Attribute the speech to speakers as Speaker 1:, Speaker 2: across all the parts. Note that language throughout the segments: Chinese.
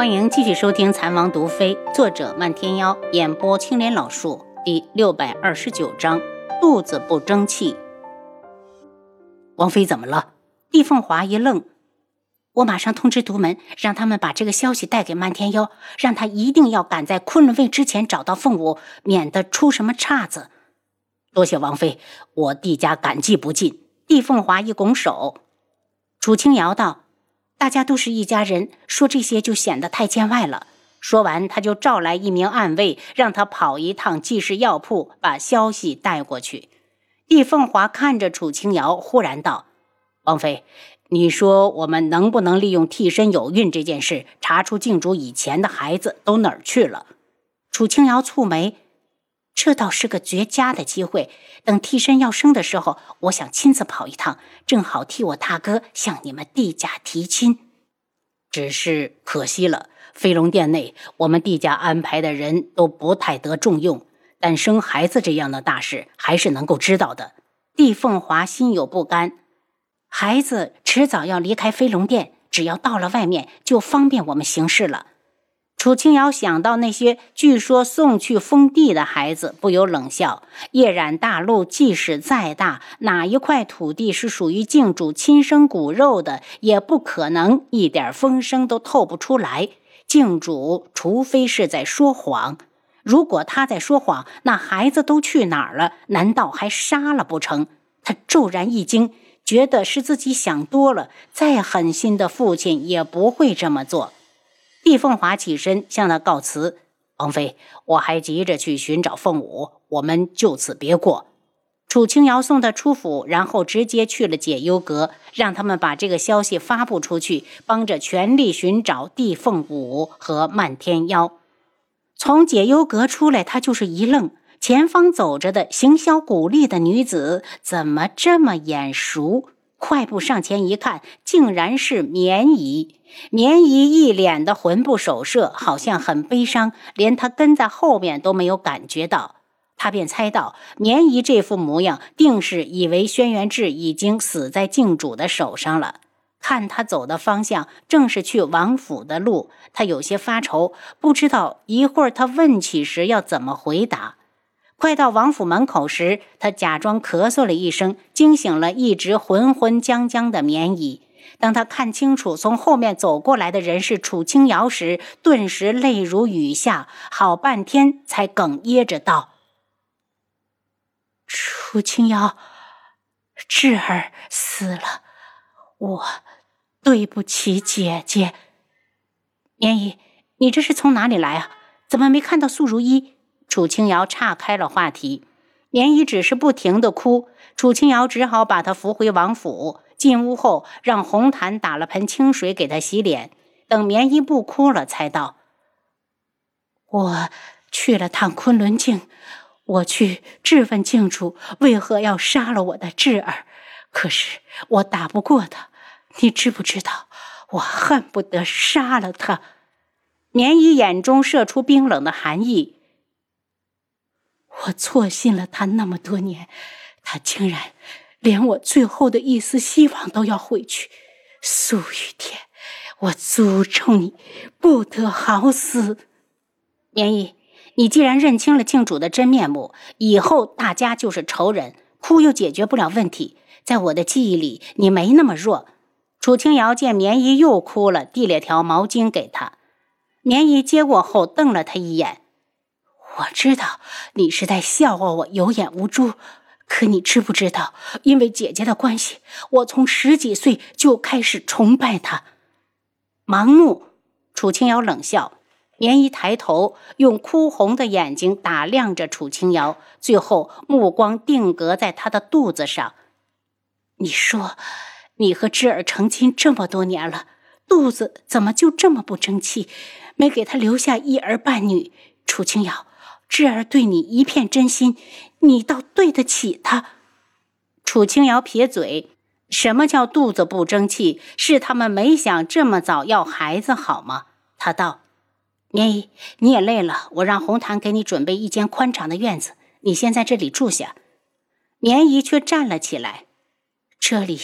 Speaker 1: 欢迎继续收听《残王毒妃》，作者漫天妖，演播青莲老树，第六百二十九章：肚子不争气。王妃怎么了？帝凤华一愣，我马上通知独门，让他们把这个消息带给漫天妖，让他一定要赶在昆仑卫之前找到凤舞，免得出什么岔子。多谢王妃，我帝家感激不尽。帝凤华一拱手，楚清瑶道。大家都是一家人，说这些就显得太见外了。说完，他就召来一名暗卫，让他跑一趟济世药铺，把消息带过去。帝凤华看着楚清瑶，忽然道：“王妃，你说我们能不能利用替身有孕这件事，查出静主以前的孩子都哪儿去了？”楚清瑶蹙眉。这倒是个绝佳的机会。等替身要生的时候，我想亲自跑一趟，正好替我大哥向你们帝家提亲。只是可惜了，飞龙殿内我们帝家安排的人都不太得重用，但生孩子这样的大事还是能够知道的。帝凤华心有不甘，孩子迟早要离开飞龙殿，只要到了外面，就方便我们行事了。楚清瑶想到那些据说送去封地的孩子，不由冷笑。夜染大陆即使再大，哪一块土地是属于靖主亲生骨肉的，也不可能一点风声都透不出来。靖主除非是在说谎，如果他在说谎，那孩子都去哪儿了？难道还杀了不成？他骤然一惊，觉得是自己想多了。再狠心的父亲也不会这么做。帝凤华起身向他告辞：“王妃，我还急着去寻找凤舞，我们就此别过。”楚清瑶送他出府，然后直接去了解忧阁，让他们把这个消息发布出去，帮着全力寻找帝凤舞和漫天妖。从解忧阁出来，他就是一愣，前方走着的行销古丽的女子怎么这么眼熟？快步上前一看，竟然是绵姨。绵姨一脸的魂不守舍，好像很悲伤，连他跟在后面都没有感觉到。他便猜到绵姨这副模样，定是以为轩辕志已经死在靖主的手上了。看他走的方向，正是去王府的路，他有些发愁，不知道一会儿他问起时要怎么回答。快到王府门口时，他假装咳嗽了一声，惊醒了一直浑浑僵僵的绵姨。当他看清楚从后面走过来的人是楚清瑶时，顿时泪如雨下，好半天才哽咽着道：“楚清瑶，智儿死了，我对不起姐姐。”绵姨，你这是从哪里来啊？怎么没看到素如一？楚清瑶岔开了话题，绵姨只是不停的哭，楚清瑶只好把她扶回王府。进屋后，让红檀打了盆清水给她洗脸。等棉衣不哭了，才道：“我去了趟昆仑镜，我去质问镜主为何要杀了我的智儿，可是我打不过他。你知不知道，我恨不得杀了他。”棉衣眼中射出冰冷的寒意。我错信了他那么多年，他竟然连我最后的一丝希望都要毁去。苏雨天，我诅咒你不得好死！绵姨，你既然认清了镜主的真面目，以后大家就是仇人，哭又解决不了问题。在我的记忆里，你没那么弱。楚清瑶见绵姨又哭了，递了条毛巾给她。绵姨接过后，瞪了他一眼。我知道你是在笑话我有眼无珠，可你知不知道，因为姐姐的关系，我从十几岁就开始崇拜她。盲目，楚清瑶冷笑。绵姨抬头，用哭红的眼睛打量着楚清瑶，最后目光定格在她的肚子上。你说，你和智儿成亲这么多年了，肚子怎么就这么不争气，没给他留下一儿半女？楚清瑶。智儿对你一片真心，你倒对得起她。楚清瑶撇嘴：“什么叫肚子不争气？是他们没想这么早要孩子，好吗？”他道：“绵姨，你也累了，我让红檀给你准备一间宽敞的院子，你先在这里住下。”绵姨却站了起来：“
Speaker 2: 这里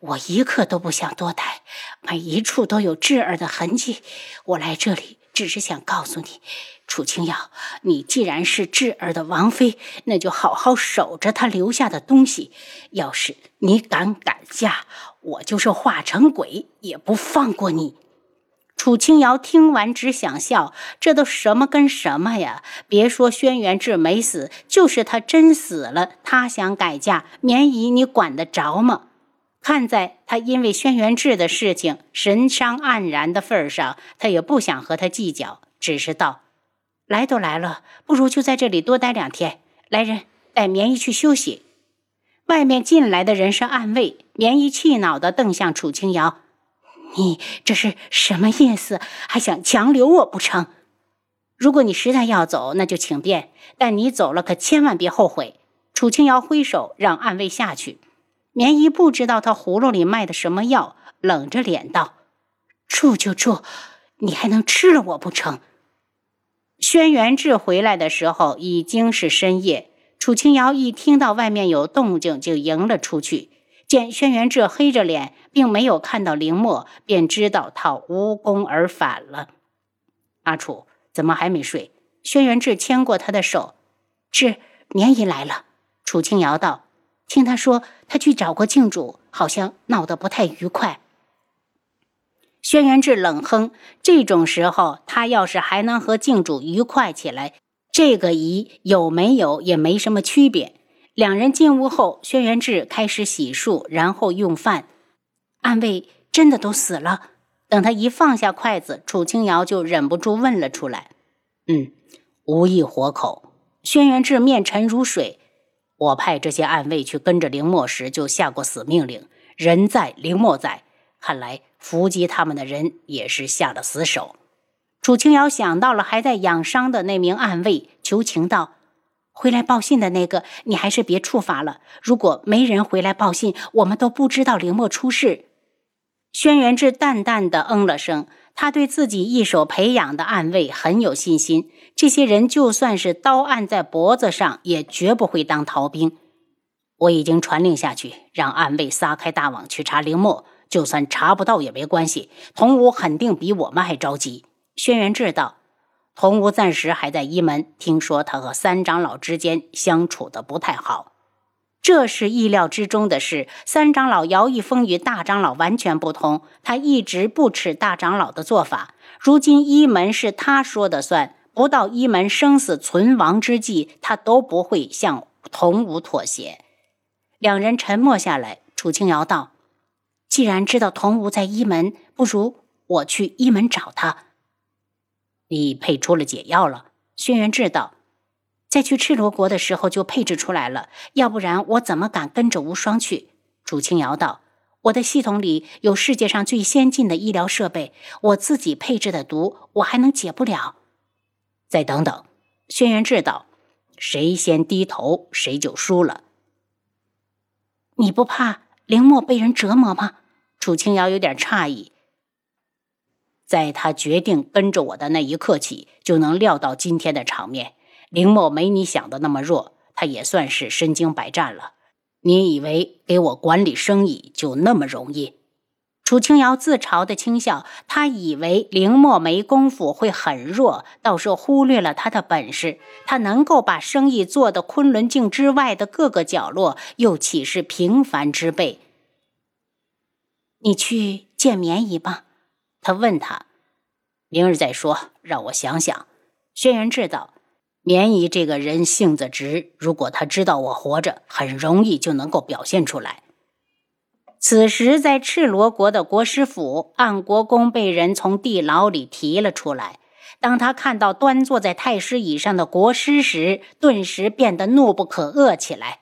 Speaker 2: 我一刻都不想多待，每一处都有智儿的痕迹。我来这里只是想告诉你，楚清瑶，你既然是智儿的王妃，那就好好守着她留下的东西。要是你敢改嫁，我就是化成鬼也不放过你。
Speaker 1: 楚清瑶听完只想笑，这都什么跟什么呀？别说轩辕志没死，就是他真死了，他想改嫁，绵姨你管得着吗？看在他因为轩辕志的事情神伤黯然的份上，他也不想和他计较，只是道：“来都来了，不如就在这里多待两天。来人，带棉衣去休息。”外面进来的人是暗卫，棉衣气恼地瞪向楚清瑶。
Speaker 2: 你这是什么意思？还想强留我不成？
Speaker 1: 如果你实在要走，那就请便。但你走了，可千万别后悔。楚清瑶挥手让暗卫下去。绵姨不知道他葫芦里卖的什么药，冷着脸道：“
Speaker 2: 住就住，你还能吃了我不成？”
Speaker 1: 轩辕志回来的时候已经是深夜。楚清瑶一听到外面有动静，就迎了出去。见轩辕志黑着脸，并没有看到林墨，便知道他无功而返了。阿楚怎么还没睡？轩辕志牵过他的手，
Speaker 2: 志绵姨来了。
Speaker 1: 楚清瑶道：“听他说，他去找过静主，好像闹得不太愉快。”轩辕志冷哼：“这种时候，他要是还能和静主愉快起来，这个疑有没有也没什么区别。”两人进屋后，轩辕志开始洗漱，然后用饭。
Speaker 2: 暗卫真的都死了。
Speaker 1: 等他一放下筷子，楚清瑶就忍不住问了出来：“嗯，无一活口。”轩辕志面沉如水：“我派这些暗卫去跟着凌墨时，就下过死命令，人在凌墨在。看来伏击他们的人也是下了死手。”楚清瑶想到了还在养伤的那名暗卫，求情道。回来报信的那个，你还是别处罚了。如果没人回来报信，我们都不知道林墨出事。轩辕志淡淡的嗯了声，他对自己一手培养的暗卫很有信心。这些人就算是刀按在脖子上，也绝不会当逃兵。我已经传令下去，让暗卫撒开大网去查林墨，就算查不到也没关系。童武肯定比我们还着急。轩辕志道。童无暂时还在一门，听说他和三长老之间相处的不太好，这是意料之中的事。三长老姚一峰与大长老完全不同，他一直不耻大长老的做法。如今一门是他说的算，不到一门生死存亡之际，他都不会向童无妥协。两人沉默下来，楚清瑶道：“既然知道童无在一门，不如我去一门找他。”你配出了解药了，轩辕志道，在去赤罗国的时候就配置出来了，要不然我怎么敢跟着无双去？楚清瑶道，我的系统里有世界上最先进的医疗设备，我自己配置的毒，我还能解不了？再等等，轩辕志道，谁先低头谁就输了。你不怕凌墨被人折磨吗？楚清瑶有点诧异。在他决定跟着我的那一刻起，就能料到今天的场面。林墨没你想的那么弱，他也算是身经百战了。你以为给我管理生意就那么容易？楚清瑶自嘲的轻笑。他以为林墨没功夫会很弱，倒是忽略了他的本事。他能够把生意做的昆仑镜之外的各个角落，又岂是平凡之辈？你去见绵姨吧。他问他：“明日再说，让我想想。”轩辕志道：“绵姨这个人性子直，如果他知道我活着，很容易就能够表现出来。”此时，在赤罗国的国师府，暗国公被人从地牢里提了出来。当他看到端坐在太师椅上的国师时，顿时变得怒不可遏起来。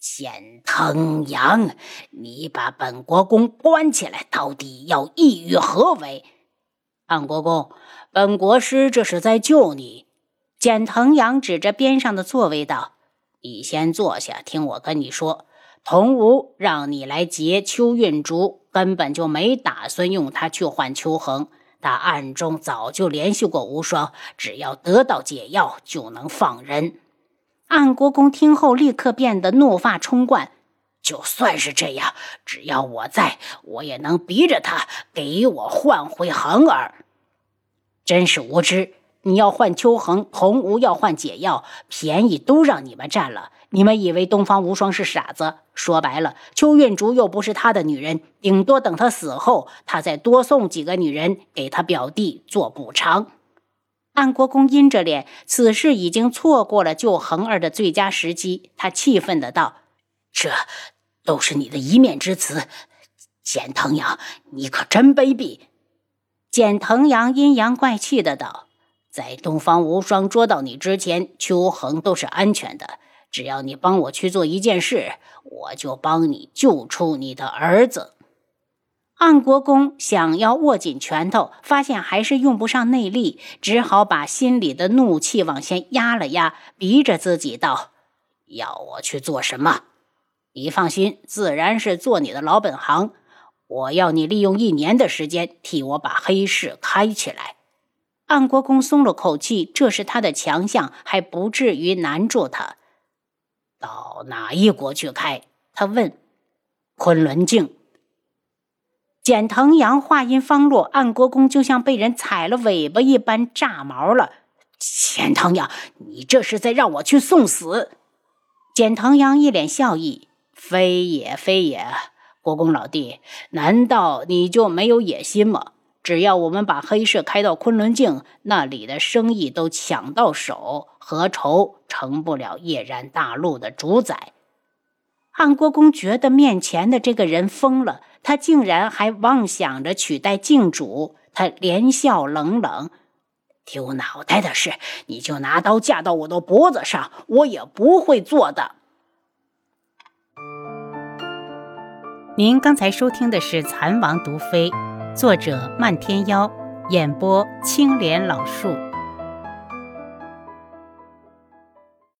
Speaker 1: 简腾阳，你把本国公关起来，到底要意欲何为？安国公，本国师这是在救你。简腾阳指着边上的座位道：“你先坐下，听我跟你说。童无让你来劫秋韵竹，根本就没打算用它去换秋恒。他暗中早就联系过无双，只要得到解药，就能放人。”安国公听后，立刻变得怒发冲冠：“
Speaker 2: 就算是这样，只要我在，我也能逼着他给我换回恒儿。
Speaker 1: 真是无知！你要换秋恒，洪无要换解药，便宜都让你们占了。你们以为东方无双是傻子？说白了，邱运竹又不是他的女人，顶多等他死后，他再多送几个女人给他表弟做补偿。安国公阴着脸，此事已经错过了救恒儿的最佳时机。他气愤的道：“
Speaker 2: 这都是你的一面之词，简腾阳，你可真卑鄙！”
Speaker 1: 简腾阳阴阳怪气的道。在东方无双捉到你之前，秋恒都是安全的。只要你帮我去做一件事，我就帮你救出你的儿子。暗国公想要握紧拳头，发现还是用不上内力，只好把心里的怒气往下压了压，逼着自己道：“要我去做什么？你放心，自然是做你的老本行。我要你利用一年的时间，替我把黑市开起来。”安国公松了口气，这是他的强项，还不至于难住他。到哪一国去开？他问。昆仑镜。简腾阳话音方落，安国公就像被人踩了尾巴一般炸毛了。
Speaker 2: 简腾阳，你这是在让我去送死？
Speaker 1: 简腾阳一脸笑意。非也非也，国公老弟，难道你就没有野心吗？只要我们把黑市开到昆仑镜，那里的生意都抢到手，何愁成不了夜然大陆的主宰？安国公觉得面前的这个人疯了，他竟然还妄想着取代靖主。他连笑冷冷：“
Speaker 2: 丢脑袋的事，你就拿刀架到我的脖子上，我也不会做的。”
Speaker 1: 您刚才收听的是《蚕王毒妃》。作者：漫天妖，演播：青莲老树。